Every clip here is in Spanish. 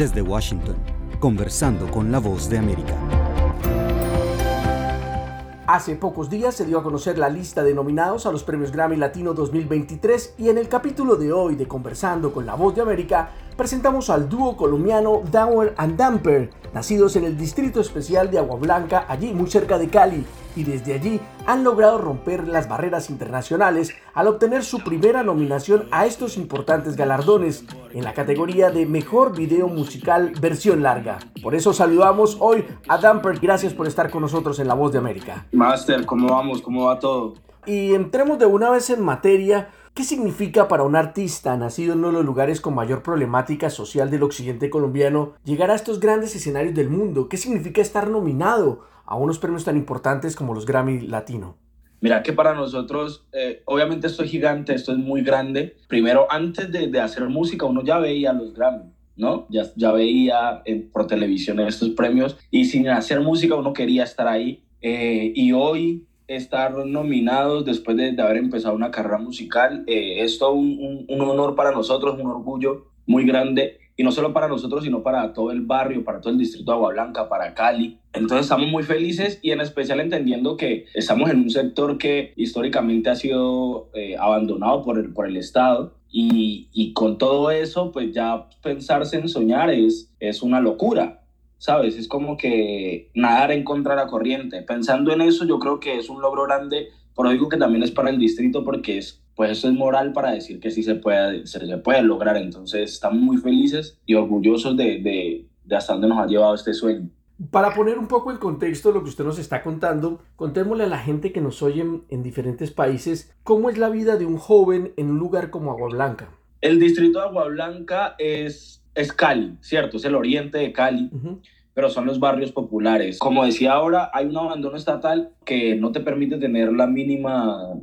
Desde Washington, conversando con la voz de América. Hace pocos días se dio a conocer la lista de nominados a los premios Grammy Latino 2023 y en el capítulo de hoy de Conversando con la Voz de América presentamos al dúo colombiano Dower and Damper, nacidos en el Distrito Especial de Agua Blanca, allí muy cerca de Cali, y desde allí han logrado romper las barreras internacionales al obtener su primera nominación a estos importantes galardones en la categoría de Mejor Video Musical Versión Larga. Por eso saludamos hoy a Damper, gracias por estar con nosotros en La Voz de América. Master, ¿cómo vamos? ¿Cómo va todo? Y entremos de una vez en materia. ¿Qué significa para un artista nacido en uno de los lugares con mayor problemática social del occidente colombiano llegar a estos grandes escenarios del mundo? ¿Qué significa estar nominado a unos premios tan importantes como los Grammy Latino? Mira que para nosotros, eh, obviamente esto es gigante, esto es muy grande. Primero, antes de, de hacer música, uno ya veía los Grammy. ¿no? Ya, ya veía por televisión estos premios y sin hacer música uno quería estar ahí. Eh, y hoy estar nominados después de, haber empezado una carrera musical. Eh, es todo un, un, un, honor para nosotros, un orgullo muy grande. Y no solo para nosotros, sino para todo el barrio, para todo el distrito de Agua Blanca, para Cali. Entonces estamos muy felices y en especial entendiendo que estamos en un sector que históricamente ha sido eh, abandonado por el, por el Estado. Y, y, con todo eso, pues ya pensarse en soñar es, es una locura, ¿sabes? Es como que nadar en contra de la corriente. Pensando en eso, yo creo que es un logro grande, pero digo que también es para el distrito porque es pues eso es moral para decir que sí se puede, se, puede lograr. Entonces estamos muy felices y orgullosos de, de, de hasta dónde nos ha llevado este sueño. Para poner un poco en contexto lo que usted nos está contando, contémosle a la gente que nos oye en diferentes países cómo es la vida de un joven en un lugar como Agua Blanca. El distrito de Agua Blanca es, es Cali, ¿cierto? Es el oriente de Cali. Uh -huh pero son los barrios populares. Como decía ahora, hay un abandono estatal que no te permite tener la mínima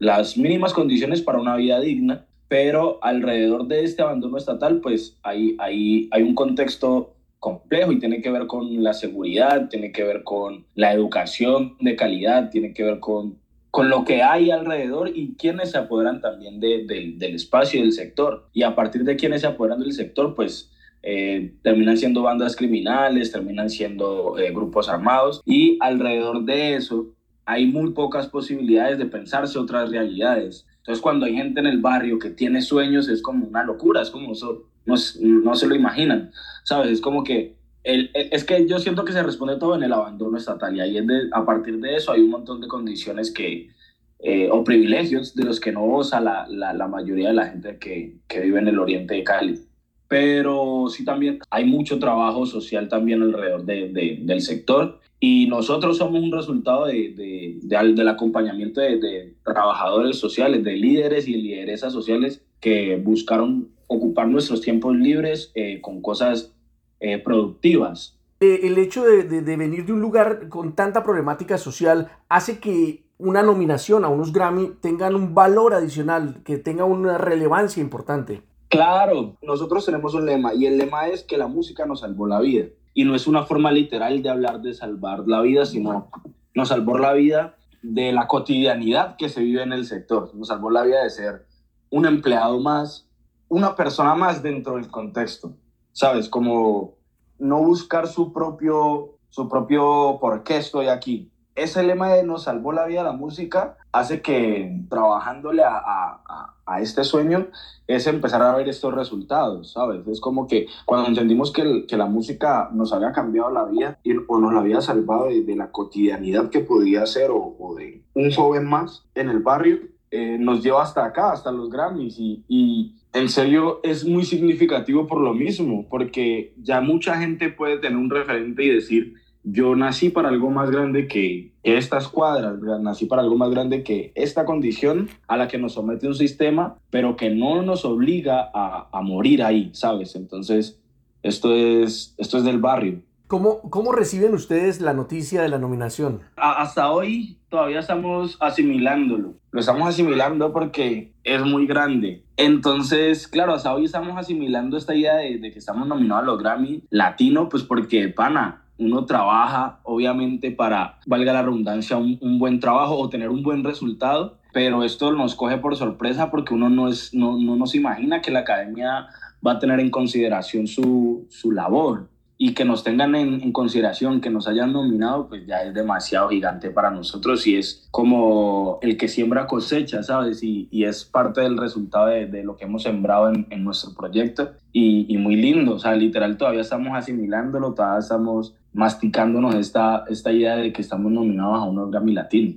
las mínimas condiciones para una vida digna, pero alrededor de este abandono estatal, pues hay, hay, hay un contexto complejo y tiene que ver con la seguridad, tiene que ver con la educación de calidad, tiene que ver con, con lo que hay alrededor y quienes se apoderan también de, de, del espacio y del sector. Y a partir de quienes se apoderan del sector, pues eh, terminan siendo bandas criminales, terminan siendo eh, grupos armados y alrededor de eso hay muy pocas posibilidades de pensarse otras realidades. Entonces, cuando hay gente en el barrio que tiene sueños, es como una locura, es como eso, no, no se lo imaginan, ¿sabes? Es como que, es que yo siento que se responde todo en el abandono estatal y a partir de eso hay un montón de condiciones que, eh, o privilegios de los que no goza la, la, mayoría de la gente que, que vive en el oriente de Cali. Pero sí también hay mucho trabajo social también alrededor de, de, del sector y nosotros somos un resultado de del acompañamiento de, trabajadores sociales, de líderes y lideresas sociales que buscaron ocupar nuestros tiempos libres eh, con cosas eh, productivas. Eh, el hecho de, venir de un lugar con tanta problemática social hace que una nominación a unos Grammy tengan un valor adicional, que tenga una relevancia importante. Claro, nosotros tenemos un lema y el lema es que la música nos salvó la vida y no es una forma literal de hablar de salvar la vida, sino nos salvó la vida de la cotidianidad que se vive en el sector, nos salvó la vida de ser un empleado más, una persona más dentro del contexto, ¿sabes? Como no buscar su propio, su propio por qué estoy aquí. Ese lema de nos salvó la vida la música hace que trabajándole a, a, a, este sueño es empezar a ver estos resultados, ¿sabes? Es como que cuando entendimos que, el, que la música nos había cambiado la vida y, o nos la había salvado de, de la cotidianidad que podía ser o, o, de un joven más en el barrio, eh, nos lleva hasta acá, hasta los Grammys y, y en serio es muy significativo por lo mismo, porque ya mucha gente puede tener un referente y decir, yo nací para algo más grande que, estas cuadras, nací para algo más grande que esta condición a la que nos somete un sistema, pero que no nos obliga a, a morir ahí, ¿sabes? Entonces, esto es, esto es del barrio. ¿Cómo, ¿Cómo reciben ustedes la noticia de la nominación? Hasta hoy todavía estamos asimilándolo. Lo estamos asimilando porque es muy grande. Entonces, claro, hasta hoy estamos asimilando esta idea de, de que estamos nominados a los Grammy Latino, pues porque, pana, uno trabaja obviamente para, valga la redundancia, un, un, buen trabajo o tener un buen resultado, pero esto nos coge por sorpresa porque uno no, es, no, no nos imagina que la academia va a tener en consideración su, su labor y que nos tengan en, consideración, que nos hayan nominado, pues ya es demasiado gigante para nosotros y es como el que siembra cosecha, ¿sabes? Y, y es parte del resultado de, de, lo que hemos sembrado en, en nuestro proyecto y, y, muy lindo, o sea, literal todavía estamos asimilándolo, todavía estamos masticándonos esta, esta idea de que estamos nominados a un Grammy Latino.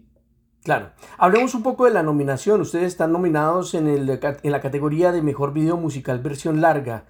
Claro. Hablemos un poco de la nominación. Ustedes están nominados en, el, en la categoría de Mejor Video Musical Versión Larga.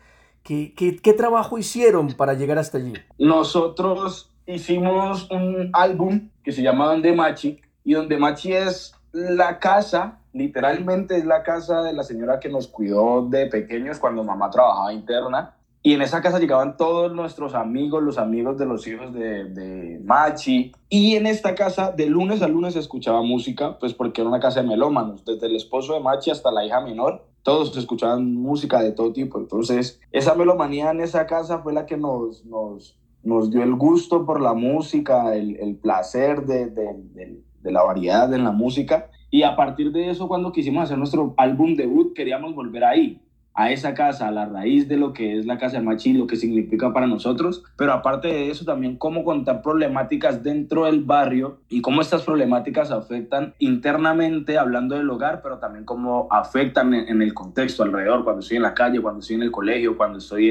¿Qué, qué, qué trabajo hicieron para llegar hasta allí? Nosotros hicimos un álbum que se llama Donde Machi y Donde Machi es la casa, literalmente es la casa de la señora que nos cuidó de pequeños cuando mamá trabajaba interna. Y en esa casa llegaban todos nuestros amigos, los amigos de los hijos de, de, Machi. Y en esta casa, de lunes a lunes, escuchaba música, pues porque era una casa de melómanos, desde el esposo de Machi hasta la hija menor todos escuchaban música de todo tipo. Entonces, esa melomanía en esa casa fue la que nos, nos, nos dio el gusto por la música, el, el placer de, de, de, de, la variedad en la música. Y a partir de eso, cuando quisimos hacer nuestro álbum debut, queríamos volver ahí a esa casa, a la raíz de lo que es la casa de Machi, lo que significa para nosotros, pero aparte de eso también cómo contar problemáticas dentro del barrio y cómo estas problemáticas afectan internamente, hablando del hogar, pero también cómo afectan en, el contexto alrededor, cuando estoy en la calle, cuando estoy en el colegio, cuando estoy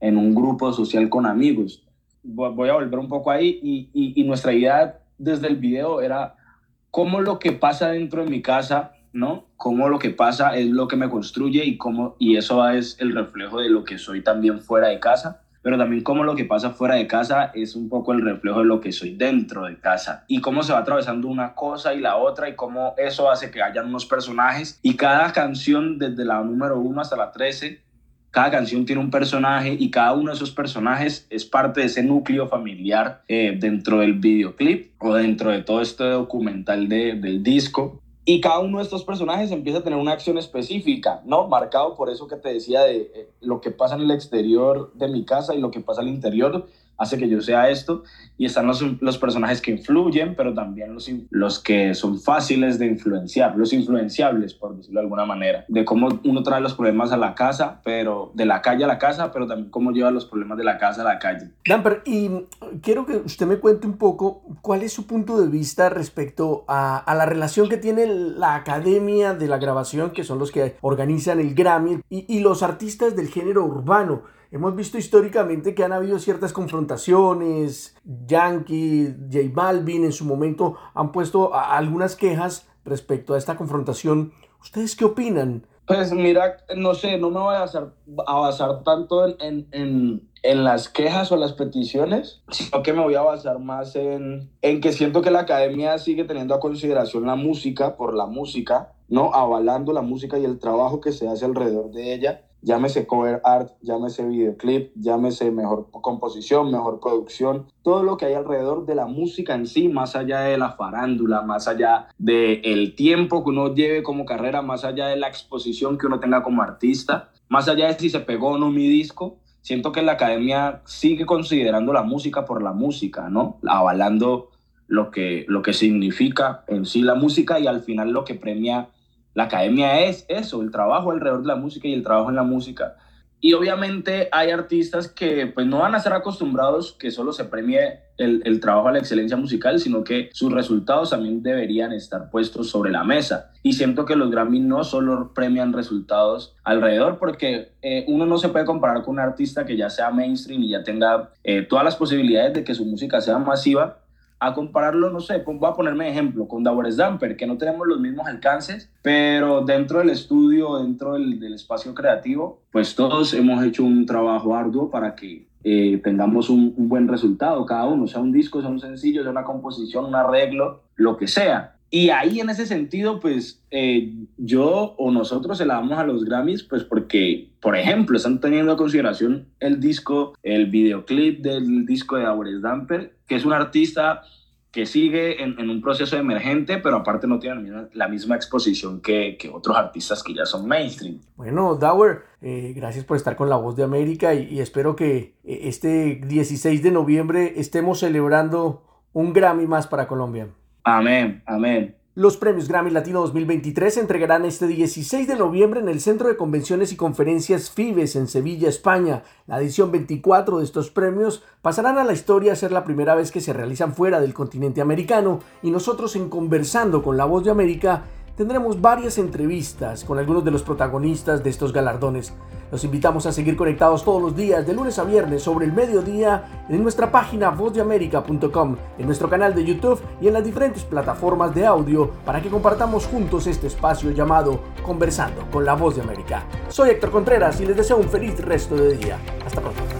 en, un grupo social con amigos. Voy a volver un poco ahí y nuestra idea desde el video era cómo lo que pasa dentro de mi casa ¿no? Cómo lo que pasa es lo que me construye y, cómo, y eso es el reflejo de lo que soy también fuera de casa, pero también cómo lo que pasa fuera de casa es un poco el reflejo de lo que soy dentro de casa y cómo se va atravesando una cosa y la otra y cómo eso hace que hayan unos personajes y cada canción desde la número 1 hasta la 13 cada canción tiene un personaje y cada uno de esos personajes es parte de ese núcleo familiar eh, dentro del videoclip o dentro de todo este documental de, del disco. Y cada uno de estos personajes empieza a tener una acción específica, ¿no? Marcado por eso que te decía de eh, lo que pasa en el exterior de mi casa y lo que pasa al interior hace que yo sea esto. Y están los, los personajes que influyen, pero también los, los que son fáciles de influenciar, los influenciables, por decirlo de alguna manera. De cómo uno trae los problemas a la casa, pero de la calle a la casa, pero también cómo lleva los problemas de la casa a la calle. Damper, y quiero que usted me cuente un poco cuál es su punto de vista respecto a, a la relación que tiene la Academia de la Grabación, que son los que organizan el Grammy, y, y los artistas del género urbano. Hemos visto históricamente que han habido ciertas confrontaciones. Yankee, J Balvin en su momento han puesto algunas quejas respecto a esta confrontación. ¿Ustedes qué opinan? Pues mira, no sé, no me voy a basar, a basar tanto en, en, en, las quejas o las peticiones, sino que me voy a basar más en, en que siento que la academia sigue teniendo a consideración la música por la música, ¿no? Avalando la música y el trabajo que se hace alrededor de ella llámese cover art, llámese videoclip, llámese mejor composición, mejor producción, todo lo que hay alrededor de la música en sí, más allá de la farándula, más allá del el tiempo que uno lleve como carrera, más allá de la exposición que uno tenga como artista, más allá de si se pegó o no mi disco, siento que la academia sigue considerando la música por la música, ¿no? Avalando lo que, lo que significa en sí la música y al final lo que premia la academia es eso, el trabajo alrededor de la música y el trabajo en la música. Y obviamente hay artistas que pues no van a ser acostumbrados que solo se premie el, el, trabajo a la excelencia musical, sino que sus resultados también deberían estar puestos sobre la mesa. Y siento que los Grammy no solo premian resultados alrededor, porque eh, uno no se puede comparar con un artista que ya sea mainstream y ya tenga eh, todas las posibilidades de que su música sea masiva, a compararlo, no sé, voy a ponerme ejemplo con Dawes Damper, que no tenemos los mismos alcances, pero dentro del estudio, dentro del, del espacio creativo, pues todos hemos hecho un trabajo arduo para que eh, tengamos un, un, buen resultado cada uno, sea un disco, sea un sencillo, sea una composición, un arreglo, lo que sea. Y ahí en ese sentido, pues eh, yo o nosotros se la damos a los Grammys, pues porque, por ejemplo, están teniendo en consideración el disco, el videoclip del disco de Aures Damper, que es un artista que sigue en, un proceso emergente, pero aparte no tiene la misma, exposición que, otros artistas que ya son mainstream. Bueno, Dower, eh, gracias por estar con La Voz de América y, y espero que eh, este 16 de noviembre estemos celebrando un Grammy más para Colombia. Amén, amén. Los premios Grammy Latino 2023 se entregarán este 16 de noviembre en el Centro de Convenciones y Conferencias FIBES en Sevilla, España. La edición 24 de estos premios pasarán a la historia a ser la primera vez que se realizan fuera del continente americano y nosotros en Conversando con la Voz de América tendremos varias entrevistas con algunos de los protagonistas de estos galardones. Los invitamos a seguir conectados todos los días, de lunes a viernes, sobre el mediodía, en nuestra página vozdeamerica.com, en nuestro canal de YouTube y en las diferentes plataformas de audio para que compartamos juntos este espacio llamado Conversando con la Voz de América. Soy Héctor Contreras y les deseo un feliz resto de día. Hasta pronto.